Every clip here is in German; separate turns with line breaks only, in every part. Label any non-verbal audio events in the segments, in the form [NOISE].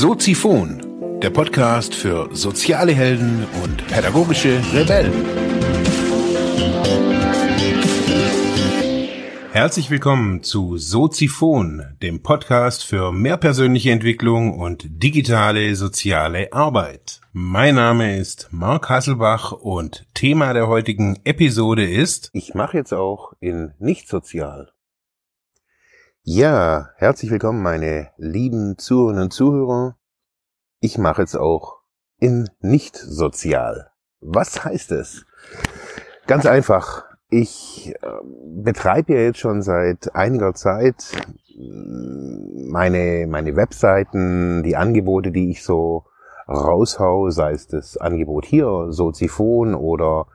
Soziphon, der Podcast für soziale Helden und pädagogische Rebellen. Herzlich willkommen zu Soziphon, dem Podcast für mehr persönliche Entwicklung und digitale soziale Arbeit. Mein Name ist Marc Hasselbach und Thema der heutigen Episode ist
Ich mache jetzt auch in nicht sozial. Ja, herzlich willkommen, meine lieben Zuhörerinnen und Zuhörer. Ich mache jetzt auch in nicht sozial. Was heißt es? Ganz einfach. Ich äh, betreibe ja jetzt schon seit einiger Zeit mm, meine, meine Webseiten, die Angebote, die ich so raushau, sei es das Angebot hier, Soziphon oder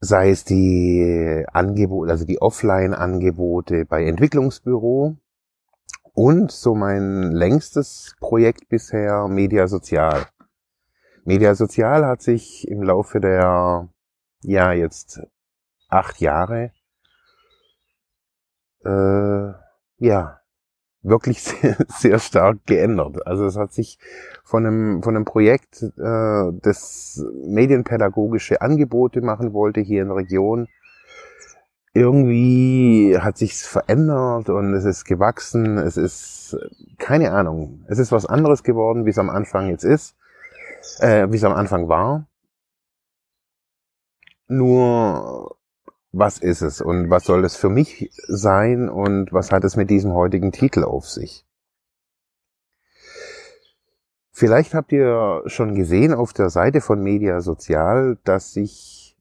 sei es die Angebote, also die Offline-Angebote bei Entwicklungsbüro und so mein längstes Projekt bisher Media Sozial. Media Sozial hat sich im Laufe der, ja, jetzt acht Jahre, äh, ja, wirklich [LAUGHS] sehr, sehr stark geändert. Also es hat sich von einem, von einem Projekt, äh, das medienpädagogische Angebote machen wollte hier in der Region, irgendwie hat sich's verändert und es ist gewachsen. Es ist keine Ahnung. Es ist was anderes geworden, wie es am Anfang jetzt ist, äh, wie es am Anfang war. Nur was ist es und was soll es für mich sein und was hat es mit diesem heutigen Titel auf sich? Vielleicht habt ihr schon gesehen auf der Seite von Media Sozial, dass ich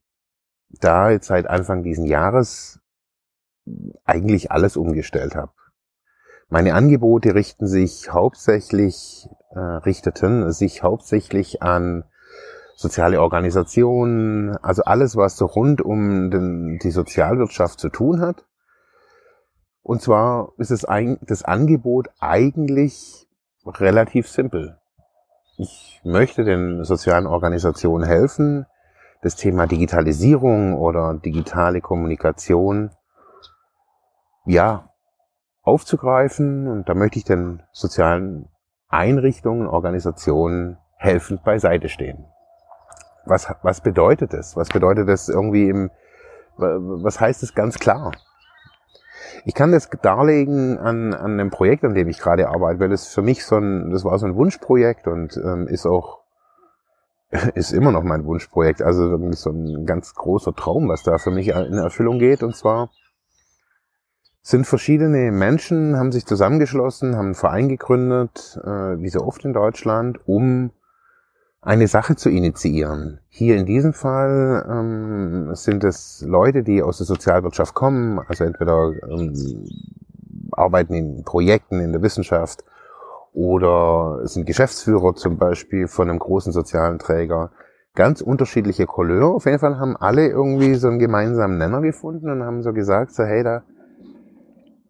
da jetzt seit Anfang diesen Jahres eigentlich alles umgestellt habe. Meine Angebote richten sich hauptsächlich, äh, richteten sich hauptsächlich an soziale Organisationen, also alles, was so rund um den, die Sozialwirtschaft zu tun hat. Und zwar ist es ein, das Angebot eigentlich relativ simpel. Ich möchte den sozialen Organisationen helfen, das Thema Digitalisierung oder digitale Kommunikation, ja, aufzugreifen. Und da möchte ich den sozialen Einrichtungen, Organisationen helfend beiseite stehen was, was bedeutet es? Was bedeutet es irgendwie im, was heißt es ganz klar? Ich kann das darlegen an, an einem Projekt, an dem ich gerade arbeite, weil es für mich so ein, das war so ein Wunschprojekt und ähm, ist auch, [LAUGHS] ist immer noch mein Wunschprojekt. Also irgendwie so ein ganz großer Traum, was da für mich in Erfüllung geht. Und zwar sind verschiedene Menschen, haben sich zusammengeschlossen, haben einen Verein gegründet, äh, wie so oft in Deutschland, um eine Sache zu initiieren. Hier in diesem Fall ähm, sind es Leute, die aus der Sozialwirtschaft kommen, also entweder ähm, arbeiten in Projekten in der Wissenschaft oder sind Geschäftsführer zum Beispiel von einem großen sozialen Träger. Ganz unterschiedliche Couleur. Auf jeden Fall haben alle irgendwie so einen gemeinsamen Nenner gefunden und haben so gesagt, so hey, da,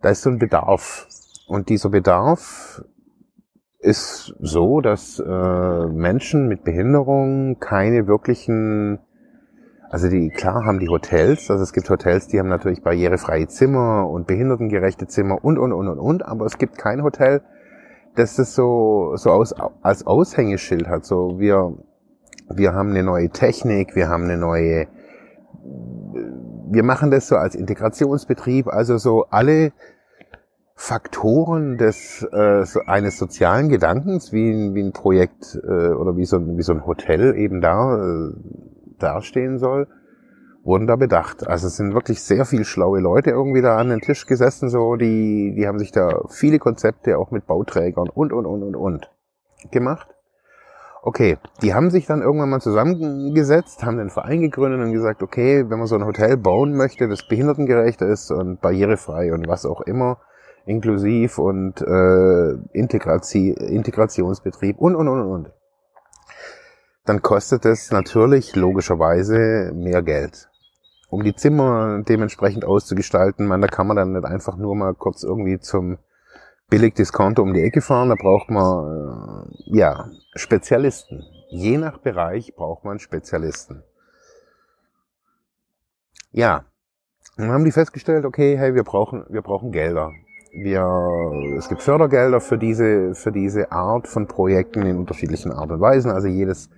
da ist so ein Bedarf. Und dieser Bedarf ist so, dass äh, Menschen mit Behinderung keine wirklichen, also die klar haben die Hotels, also es gibt Hotels, die haben natürlich barrierefreie Zimmer und behindertengerechte Zimmer und und und und und, aber es gibt kein Hotel, das das so so aus, als Aushängeschild hat. So wir wir haben eine neue Technik, wir haben eine neue, wir machen das so als Integrationsbetrieb, also so alle Faktoren des äh, so eines sozialen Gedankens, wie, wie ein Projekt äh, oder wie so, wie so ein Hotel eben da äh, dastehen soll, wurden da bedacht. Also es sind wirklich sehr viel schlaue Leute irgendwie da an den Tisch gesessen, so die, die haben sich da viele Konzepte auch mit Bauträgern und und und und und gemacht. Okay, die haben sich dann irgendwann mal zusammengesetzt, haben den Verein gegründet und gesagt, okay, wenn man so ein Hotel bauen möchte, das behindertengerecht ist und barrierefrei und was auch immer, inklusiv und äh, Integration, Integrationsbetrieb und, und, und, und. Dann kostet es natürlich logischerweise mehr Geld. Um die Zimmer dementsprechend auszugestalten, man, da kann man dann nicht einfach nur mal kurz irgendwie zum Billigdiscounter um die Ecke fahren, da braucht man äh, ja Spezialisten. Je nach Bereich braucht man Spezialisten. Ja, dann haben die festgestellt, okay, hey, wir brauchen, wir brauchen Gelder. Wir, es gibt Fördergelder für diese, für diese Art von Projekten in unterschiedlichen Art und Weisen. Also jedes,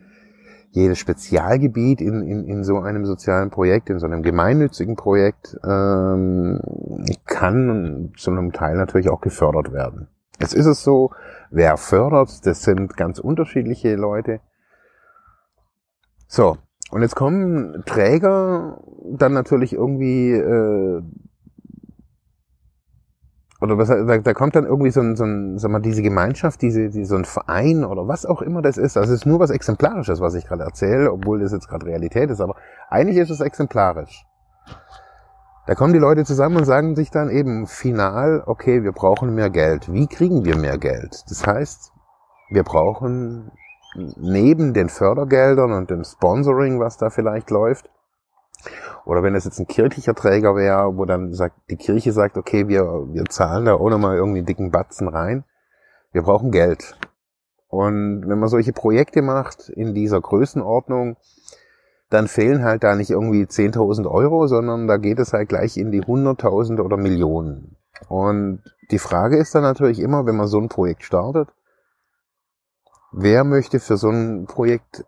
jedes Spezialgebiet in, in, in so einem sozialen Projekt, in so einem gemeinnützigen Projekt, ähm, kann zu einem Teil natürlich auch gefördert werden. Jetzt ist es so, wer fördert, das sind ganz unterschiedliche Leute. So, und jetzt kommen Träger dann natürlich irgendwie äh, oder was, da, da kommt dann irgendwie so ein, so ein, sag mal, diese Gemeinschaft, diese, die, so ein Verein oder was auch immer das ist. Es ist nur was Exemplarisches, was ich gerade erzähle, obwohl das jetzt gerade Realität ist, aber eigentlich ist es exemplarisch. Da kommen die Leute zusammen und sagen sich dann eben final, okay, wir brauchen mehr Geld. Wie kriegen wir mehr Geld? Das heißt, wir brauchen neben den Fördergeldern und dem Sponsoring, was da vielleicht läuft, oder wenn es jetzt ein kirchlicher Träger wäre, wo dann sagt, die Kirche sagt, okay, wir, wir zahlen da ohne mal irgendwie einen dicken Batzen rein. Wir brauchen Geld. Und wenn man solche Projekte macht in dieser Größenordnung, dann fehlen halt da nicht irgendwie 10.000 Euro, sondern da geht es halt gleich in die 100.000 oder Millionen. Und die Frage ist dann natürlich immer, wenn man so ein Projekt startet, wer möchte für so ein Projekt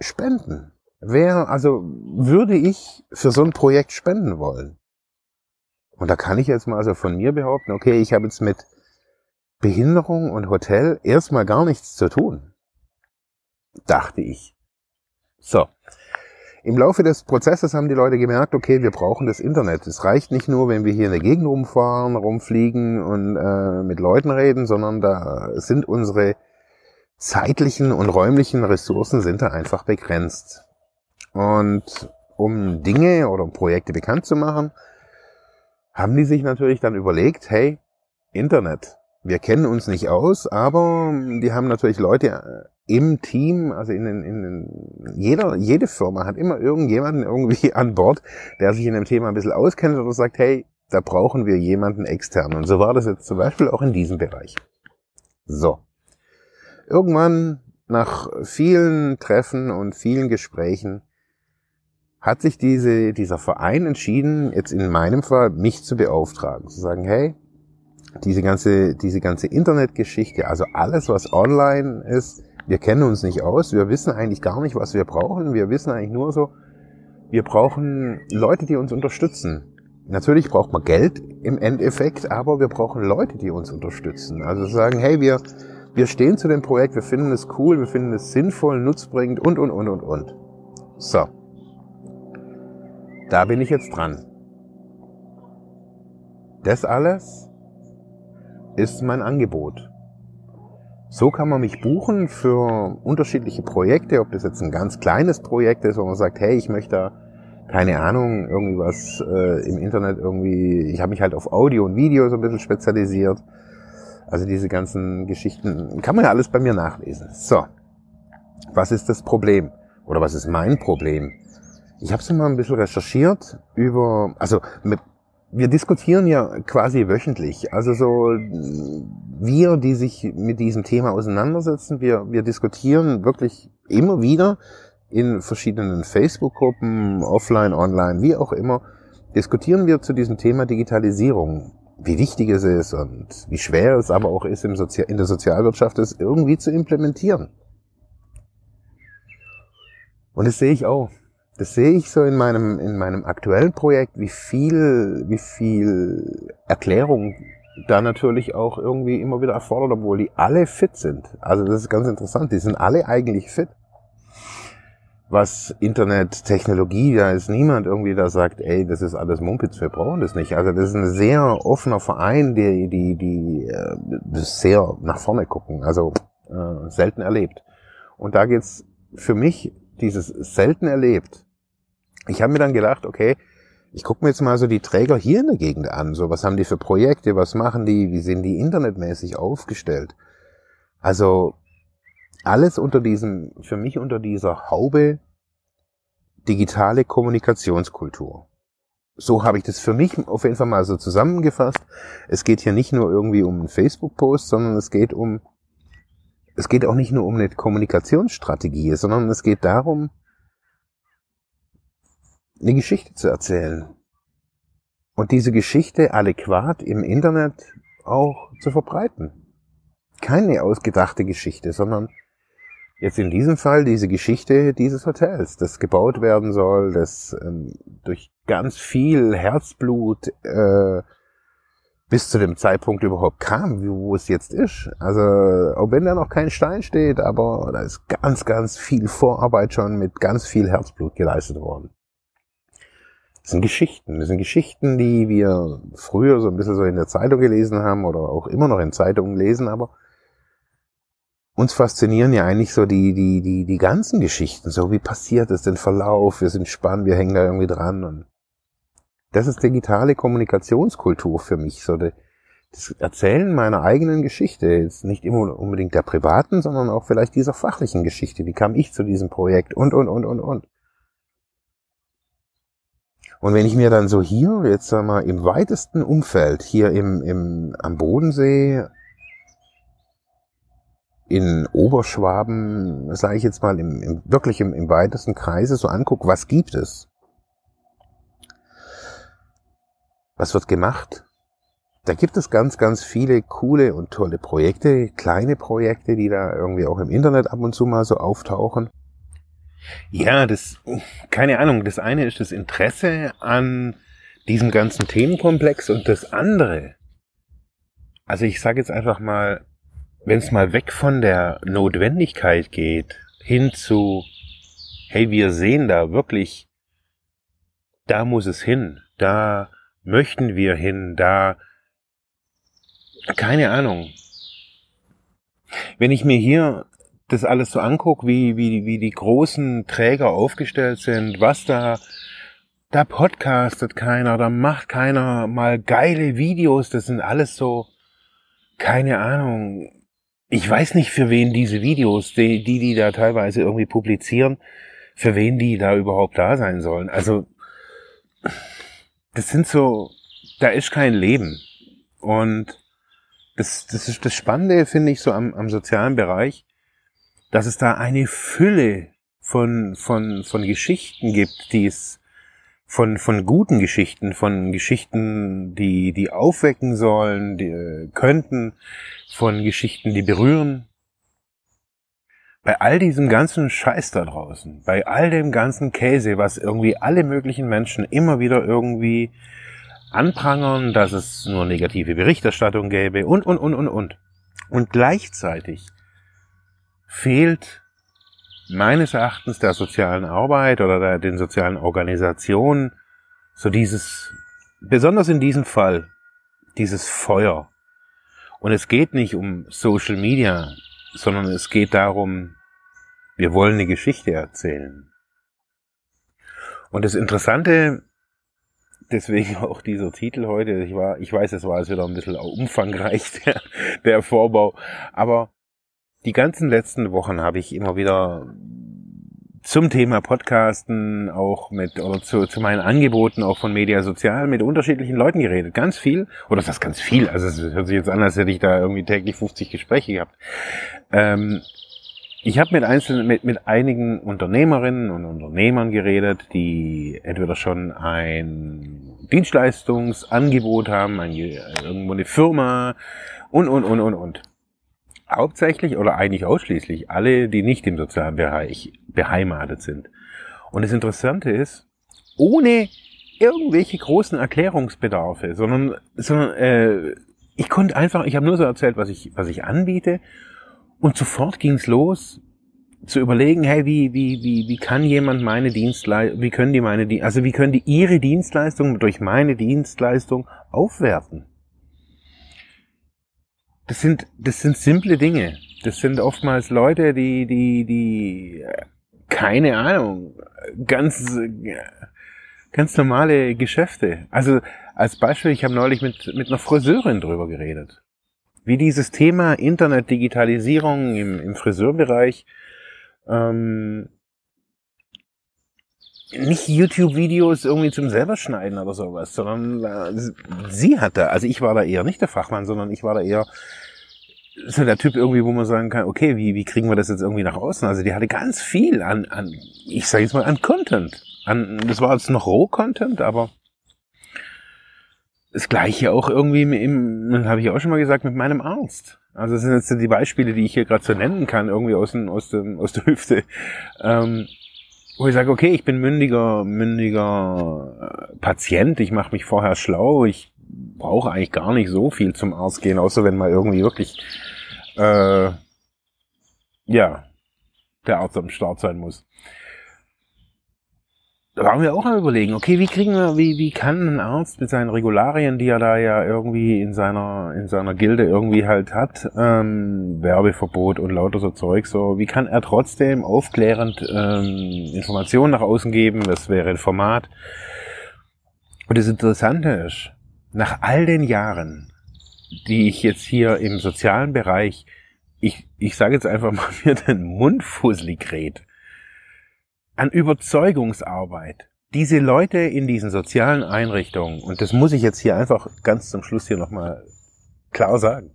spenden? Wer, also würde ich für so ein Projekt spenden wollen? Und da kann ich jetzt mal also von mir behaupten, okay, ich habe jetzt mit Behinderung und Hotel erstmal gar nichts zu tun. Dachte ich. So. Im Laufe des Prozesses haben die Leute gemerkt, okay, wir brauchen das Internet. Es reicht nicht nur, wenn wir hier in der Gegend rumfahren, rumfliegen und äh, mit Leuten reden, sondern da sind unsere zeitlichen und räumlichen Ressourcen sind da einfach begrenzt. Und um Dinge oder Projekte bekannt zu machen, haben die sich natürlich dann überlegt, hey, Internet. Wir kennen uns nicht aus, aber die haben natürlich Leute äh, im Team, also in, in, in jeder, jede Firma hat immer irgendjemanden irgendwie [LAUGHS] an Bord, der sich in dem Thema ein bisschen auskennt oder sagt, hey, da brauchen wir jemanden extern. Und so war das jetzt zum Beispiel auch in diesem Bereich. So. Irgendwann nach vielen Treffen und vielen Gesprächen hat sich diese, dieser Verein entschieden, jetzt in meinem Fall mich zu beauftragen, zu sagen, hey, diese ganze, diese ganze Internetgeschichte, also alles, was online ist, wir kennen uns nicht aus, wir wissen eigentlich gar nicht, was wir brauchen, wir wissen eigentlich nur so, wir brauchen Leute, die uns unterstützen. Natürlich braucht man Geld im Endeffekt, aber wir brauchen Leute, die uns unterstützen. Also sagen, hey, wir, wir stehen zu dem Projekt, wir finden es cool, wir finden es sinnvoll, nutzbringend und, und, und, und, und. So. Da bin ich jetzt dran. Das alles ist mein Angebot. So kann man mich buchen für unterschiedliche Projekte, ob das jetzt ein ganz kleines Projekt ist, wo man sagt, hey, ich möchte keine Ahnung, irgendwie was äh, im Internet irgendwie, ich habe mich halt auf Audio und Video so ein bisschen spezialisiert. Also diese ganzen Geschichten kann man ja alles bei mir nachlesen. So, was ist das Problem? Oder was ist mein Problem? Ich habe so mal ein bisschen recherchiert über, also mit, wir diskutieren ja quasi wöchentlich. Also so wir, die sich mit diesem Thema auseinandersetzen, wir, wir diskutieren wirklich immer wieder in verschiedenen Facebook-Gruppen, offline, online, wie auch immer, diskutieren wir zu diesem Thema Digitalisierung. Wie wichtig es ist und wie schwer es aber auch ist, im Sozi in der Sozialwirtschaft es irgendwie zu implementieren. Und das sehe ich auch das sehe ich so in meinem, in meinem aktuellen Projekt, wie viel, wie viel Erklärung da natürlich auch irgendwie immer wieder erfordert, obwohl die alle fit sind. Also das ist ganz interessant. Die sind alle eigentlich fit. Was Internet, Technologie, da ist niemand irgendwie, da sagt, ey, das ist alles Mumpitz, wir brauchen das nicht. Also das ist ein sehr offener Verein, die, die, die äh, sehr nach vorne gucken. Also äh, selten erlebt. Und da geht's für mich dieses selten erlebt ich habe mir dann gedacht, okay, ich gucke mir jetzt mal so die Träger hier in der Gegend an. So, was haben die für Projekte, was machen die, wie sind die internetmäßig aufgestellt? Also alles unter diesem, für mich unter dieser Haube digitale Kommunikationskultur. So habe ich das für mich auf jeden Fall mal so zusammengefasst. Es geht hier nicht nur irgendwie um einen Facebook-Post, sondern es geht um, es geht auch nicht nur um eine Kommunikationsstrategie, sondern es geht darum, eine Geschichte zu erzählen. und diese Geschichte adäquat im Internet auch zu verbreiten. Keine ausgedachte Geschichte, sondern jetzt in diesem Fall diese Geschichte dieses Hotels, das gebaut werden soll, das ähm, durch ganz viel Herzblut äh, bis zu dem Zeitpunkt überhaupt kam, wo es jetzt ist. Also, auch wenn da noch kein Stein steht, aber da ist ganz, ganz viel Vorarbeit schon mit ganz viel Herzblut geleistet worden. Das sind Geschichten. Das sind Geschichten, die wir früher so ein bisschen so in der Zeitung gelesen haben oder auch immer noch in Zeitungen lesen, aber uns faszinieren ja eigentlich so die, die, die, die ganzen Geschichten. So, wie passiert es, den Verlauf, wir sind spannend, wir hängen da irgendwie dran und das ist digitale Kommunikationskultur für mich, so das Erzählen meiner eigenen Geschichte, jetzt nicht immer unbedingt der privaten, sondern auch vielleicht dieser fachlichen Geschichte. Wie kam ich zu diesem Projekt und, und, und, und, und. Und wenn ich mir dann so hier, jetzt sag mal, im weitesten Umfeld, hier im, im, am Bodensee, in Oberschwaben, sage ich jetzt mal, im, im, wirklich im, im weitesten Kreise so angucke, was gibt es? Was wird gemacht? Da gibt es ganz, ganz viele coole und tolle Projekte, kleine Projekte, die da irgendwie auch im Internet ab und zu mal so auftauchen.
Ja, das, keine Ahnung, das eine ist das Interesse an diesem ganzen Themenkomplex und das andere, also ich sage jetzt einfach mal, wenn es mal weg von der Notwendigkeit geht, hin zu, hey, wir sehen da wirklich, da muss es hin, da möchten wir hin, da, keine Ahnung. Wenn ich mir hier das alles so angucke, wie, wie, wie die großen Träger aufgestellt sind, was da, da podcastet keiner, da macht keiner mal geile Videos, das sind alles so, keine Ahnung. Ich weiß nicht, für wen diese Videos, die, die, die da teilweise irgendwie publizieren, für wen die da überhaupt da sein sollen. Also, das sind so, da ist kein Leben. Und das, das ist das Spannende, finde ich, so am, am sozialen Bereich, dass es da eine Fülle von, von, von Geschichten gibt, die es von, von guten Geschichten, von Geschichten, die, die aufwecken sollen, die äh, könnten, von Geschichten, die berühren, bei all diesem ganzen Scheiß da draußen, bei all dem ganzen Käse, was irgendwie alle möglichen Menschen immer wieder irgendwie anprangern, dass es nur negative Berichterstattung gäbe und, und, und, und, und. Und gleichzeitig fehlt meines Erachtens der sozialen Arbeit oder der, den sozialen Organisationen so dieses, besonders in diesem Fall, dieses Feuer. Und es geht nicht um Social Media, sondern es geht darum, wir wollen eine Geschichte erzählen. Und das Interessante, deswegen [LAUGHS] auch dieser Titel heute, ich war, ich weiß, es war jetzt wieder ein bisschen umfangreich, [LAUGHS] der, der Vorbau, aber die ganzen letzten Wochen habe ich immer wieder zum Thema Podcasten auch mit oder zu, zu meinen Angeboten auch von Media Sozial mit unterschiedlichen Leuten geredet. Ganz viel. Oder das ganz viel. Also es hört sich jetzt an, als hätte ich da irgendwie täglich 50 Gespräche gehabt. Ähm, ich habe mit einzelnen, mit, mit einigen Unternehmerinnen und Unternehmern geredet, die entweder schon ein Dienstleistungsangebot haben, ein, irgendwo eine Firma und, und, und, und, und. Hauptsächlich oder eigentlich ausschließlich alle, die nicht im sozialen Bereich beheimatet sind. Und das Interessante ist, ohne irgendwelche großen Erklärungsbedarfe, sondern, sondern äh, ich konnte einfach, ich habe nur so erzählt, was ich, was ich anbiete und sofort ging's los zu überlegen, hey, wie, wie, wie, wie kann jemand meine Dienstleistung, wie können die meine, also wie können die ihre Dienstleistung durch meine Dienstleistung aufwerten? Das sind, das sind simple Dinge. Das sind oftmals Leute, die, die, die, keine Ahnung, ganz, ganz normale Geschäfte. Also, als Beispiel, ich habe neulich mit, mit einer Friseurin drüber geredet wie dieses Thema Internet-Digitalisierung im, im Friseurbereich ähm, nicht YouTube-Videos irgendwie zum selber schneiden oder sowas, sondern äh, sie hatte, also ich war da eher nicht der Fachmann, sondern ich war da eher so der Typ irgendwie, wo man sagen kann, okay, wie, wie kriegen wir das jetzt irgendwie nach außen? Also die hatte ganz viel an, an ich sage jetzt mal, an Content. An, das war jetzt noch Roh-Content, aber das gleiche auch irgendwie im, habe ich auch schon mal gesagt, mit meinem Arzt. Also das sind jetzt die Beispiele, die ich hier gerade so nennen kann, irgendwie aus, dem, aus, dem, aus der Hüfte. Ähm, wo ich sage, okay, ich bin mündiger, mündiger äh, Patient, ich mache mich vorher schlau, ich brauche eigentlich gar nicht so viel zum Arzt gehen, außer wenn mal irgendwie wirklich äh, ja der Arzt am Start sein muss da waren wir auch am überlegen, okay, wie kriegen wir, wie, wie kann ein Arzt mit seinen Regularien, die er da ja irgendwie in seiner, in seiner Gilde irgendwie halt hat, ähm, Werbeverbot und lauter so Zeug, so, wie kann er trotzdem aufklärend ähm, Informationen nach außen geben, das wäre ein Format. Und das Interessante ist, nach all den Jahren, die ich jetzt hier im sozialen Bereich, ich, ich sage jetzt einfach mal, [LAUGHS] mir den Mund fusselig red, an Überzeugungsarbeit. Diese Leute in diesen sozialen Einrichtungen, und das muss ich jetzt hier einfach ganz zum Schluss hier nochmal klar sagen,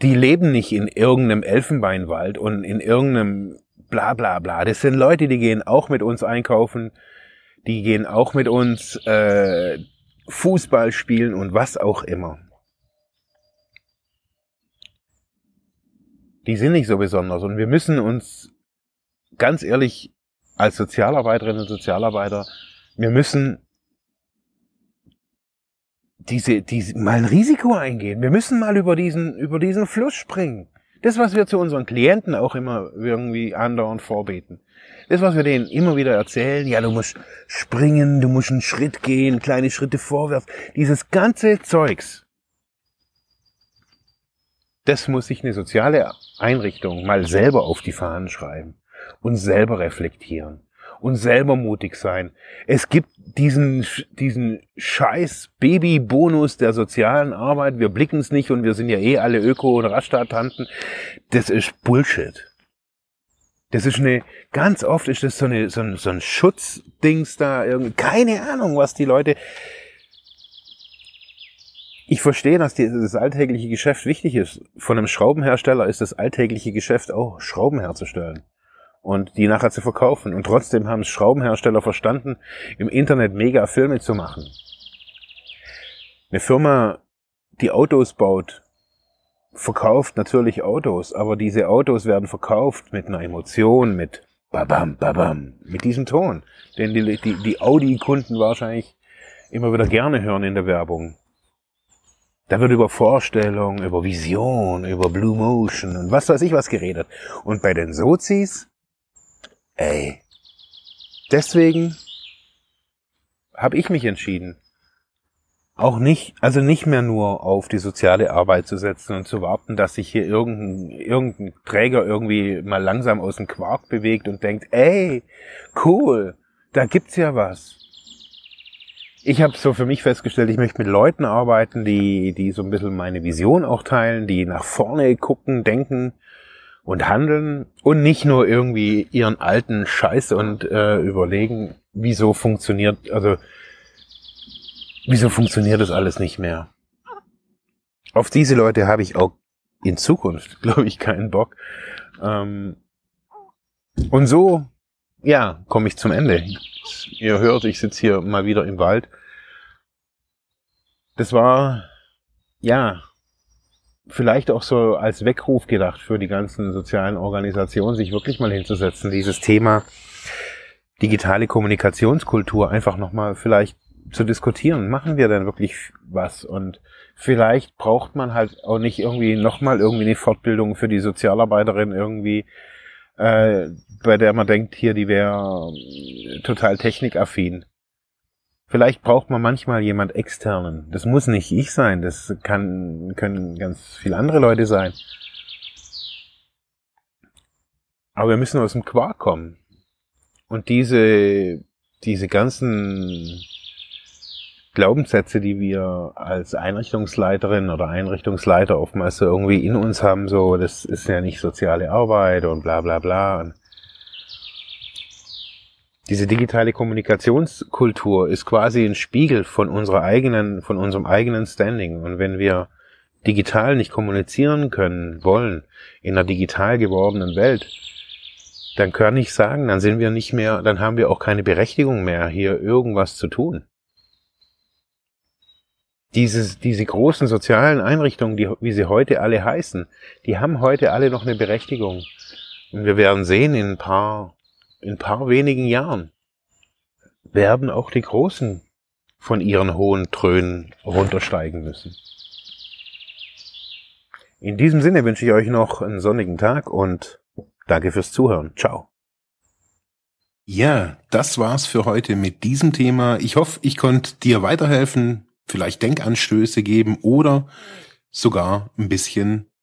die leben nicht in irgendeinem Elfenbeinwald und in irgendeinem bla bla bla. Das sind Leute, die gehen auch mit uns einkaufen, die gehen auch mit uns äh, Fußball spielen und was auch immer. Die sind nicht so besonders und wir müssen uns ganz ehrlich, als Sozialarbeiterinnen und Sozialarbeiter, wir müssen diese, diese, mal ein Risiko eingehen. Wir müssen mal über diesen, über diesen Fluss springen. Das, was wir zu unseren Klienten auch immer irgendwie andauernd vorbeten. Das, was wir denen immer wieder erzählen, ja, du musst springen, du musst einen Schritt gehen, kleine Schritte vorwärts. Dieses ganze Zeugs. Das muss sich eine soziale Einrichtung mal selber auf die Fahnen schreiben und selber reflektieren und selber mutig sein. Es gibt diesen, diesen scheiß Babybonus der sozialen Arbeit. Wir blicken es nicht und wir sind ja eh alle Öko- und Raststatanten. Das ist Bullshit. Das ist eine, ganz oft ist das so, eine, so ein, so ein Schutzdings da, irgendwie, keine Ahnung, was die Leute, ich verstehe, dass die, das alltägliche Geschäft wichtig ist. Von einem Schraubenhersteller ist das alltägliche Geschäft auch Schrauben herzustellen und die nachher zu verkaufen. Und trotzdem haben es Schraubenhersteller verstanden, im Internet mega Filme zu machen. Eine Firma, die Autos baut, verkauft natürlich Autos, aber diese Autos werden verkauft mit einer Emotion, mit babam, babam, mit diesem Ton, den die, die, die Audi-Kunden wahrscheinlich immer wieder gerne hören in der Werbung. Da wird über Vorstellung, über Vision, über Blue Motion und was weiß ich was geredet. Und bei den Sozis Ey. Deswegen habe ich mich entschieden, auch nicht, also nicht mehr nur auf die soziale Arbeit zu setzen und zu warten, dass sich hier irgendein, irgendein Träger irgendwie mal langsam aus dem Quark bewegt und denkt, ey, cool, da gibt's ja was. Ich habe so für mich festgestellt, ich möchte mit Leuten arbeiten, die, die so ein bisschen meine Vision auch teilen, die nach vorne gucken, denken und handeln und nicht nur irgendwie ihren alten Scheiß und äh, überlegen, wieso funktioniert, also wieso funktioniert das alles nicht mehr. Auf diese Leute habe ich auch in Zukunft, [LAUGHS] glaube ich, keinen Bock. Ähm, und so, ja, komme ich zum Ende. Ihr hört, ich sitze hier mal wieder im Wald. Das war, ja, vielleicht auch so als Weckruf gedacht für die ganzen sozialen Organisationen, sich wirklich mal hinzusetzen, dieses Thema digitale Kommunikationskultur einfach nochmal vielleicht zu diskutieren. Machen wir denn wirklich was? Und vielleicht braucht man halt auch nicht irgendwie nochmal irgendwie eine Fortbildung für die Sozialarbeiterin irgendwie, äh, bei der man denkt, hier, die wäre total technikaffin. Vielleicht braucht man manchmal jemand externen. Das muss nicht ich sein, das kann, können ganz viele andere Leute sein. Aber wir müssen aus dem Quark kommen. Und diese, diese ganzen Glaubenssätze, die wir als Einrichtungsleiterin oder Einrichtungsleiter oftmals so irgendwie in uns haben, so, das ist ja nicht soziale Arbeit und bla bla bla. Diese digitale Kommunikationskultur ist quasi ein Spiegel von unserer eigenen, von unserem eigenen Standing. Und wenn wir digital nicht kommunizieren können, wollen, in einer digital gewordenen Welt, dann kann ich sagen, dann sind wir nicht mehr, dann haben wir auch keine Berechtigung mehr, hier irgendwas zu tun.
Dieses, diese großen sozialen Einrichtungen, die, wie sie heute alle heißen, die haben heute alle noch eine Berechtigung. Und wir werden sehen, in ein paar, in ein paar wenigen Jahren werden auch die Großen von ihren hohen Trönen runtersteigen müssen. In diesem Sinne wünsche ich euch noch einen sonnigen Tag und danke fürs Zuhören. Ciao.
Ja, das war's für heute mit diesem Thema. Ich hoffe, ich konnte dir weiterhelfen, vielleicht Denkanstöße geben oder sogar ein bisschen